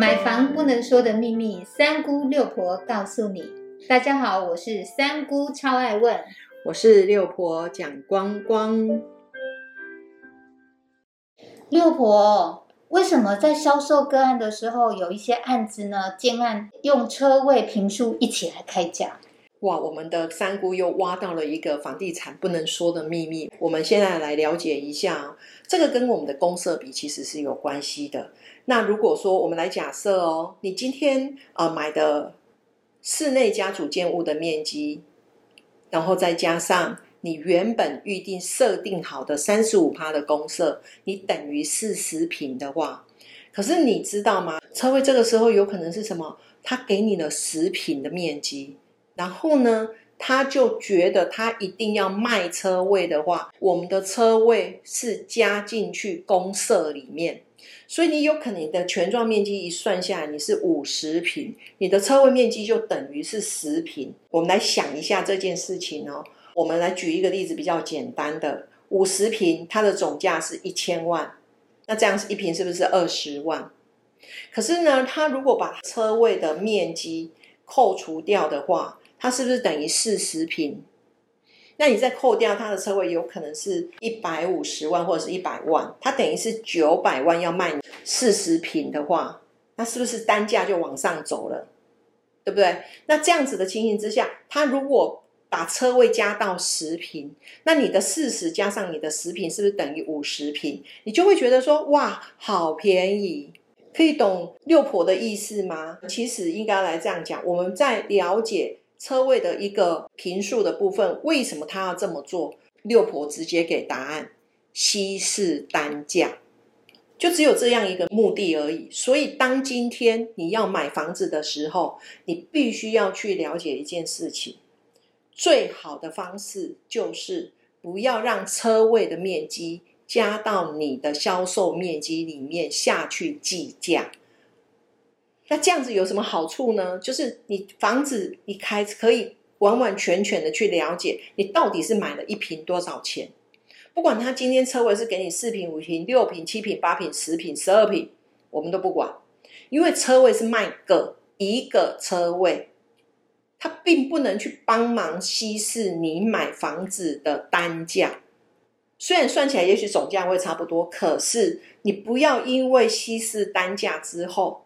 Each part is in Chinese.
买房不能说的秘密，三姑六婆告诉你。大家好，我是三姑，超爱问。我是六婆蒋光光。六婆，为什么在销售个案的时候，有一些案子呢？建案用车位平数一起来开价？哇，我们的三姑又挖到了一个房地产不能说的秘密。我们现在来了解一下，这个跟我们的公设比其实是有关系的。那如果说我们来假设哦，你今天呃买的室内家主建物的面积，然后再加上你原本预定设定好的三十五趴的公设，你等于四十平的话，可是你知道吗？车位这个时候有可能是什么？他给你了十平的面积。然后呢，他就觉得他一定要卖车位的话，我们的车位是加进去公社里面，所以你有可能你的全幢面积一算下来，你是五十平，你的车位面积就等于是十平。我们来想一下这件事情哦，我们来举一个例子，比较简单的，五十平它的总价是一千万，那这样是一平是不是二十万？可是呢，他如果把车位的面积扣除掉的话，它是不是等于四十平？那你再扣掉它的车位，有可能是一百五十万或者是一百万，它等于是九百万要卖四十平的话，那是不是单价就往上走了？对不对？那这样子的情形之下，它如果把车位加到十平，那你的四十加上你的十平，是不是等于五十平？你就会觉得说，哇，好便宜！可以懂六婆的意思吗？其实应该来这样讲，我们在了解。车位的一个平数的部分，为什么他要这么做？六婆直接给答案：稀释单价，就只有这样一个目的而已。所以，当今天你要买房子的时候，你必须要去了解一件事情：最好的方式就是不要让车位的面积加到你的销售面积里面下去计价。那这样子有什么好处呢？就是你房子你开可以完完全全的去了解你到底是买了一平多少钱，不管他今天车位是给你四平、五平、六平、七平、八平、十平、十二平，我们都不管，因为车位是卖个一个车位，它并不能去帮忙稀释你买房子的单价。虽然算起来也许总价会差不多，可是你不要因为稀释单价之后。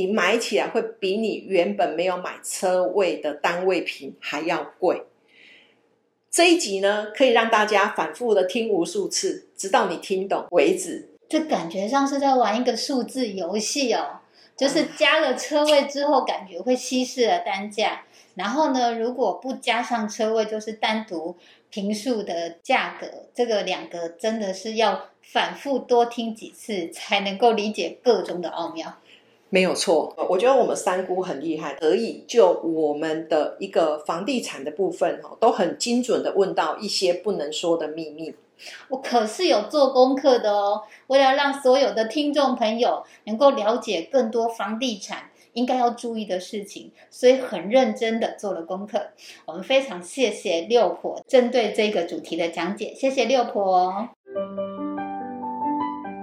你买起来会比你原本没有买车位的单位平还要贵。这一集呢，可以让大家反复的听无数次，直到你听懂为止。这感觉像是在玩一个数字游戏哦，就是加了车位之后，感觉会稀释了单价。然后呢，如果不加上车位，就是单独平数的价格。这个两个真的是要反复多听几次，才能够理解各中的奥妙。没有错，我觉得我们三姑很厉害，可以就我们的一个房地产的部分哈，都很精准的问到一些不能说的秘密。我可是有做功课的哦，为了让所有的听众朋友能够了解更多房地产应该要注意的事情，所以很认真的做了功课。我们非常谢谢六婆针对这个主题的讲解，谢谢六婆。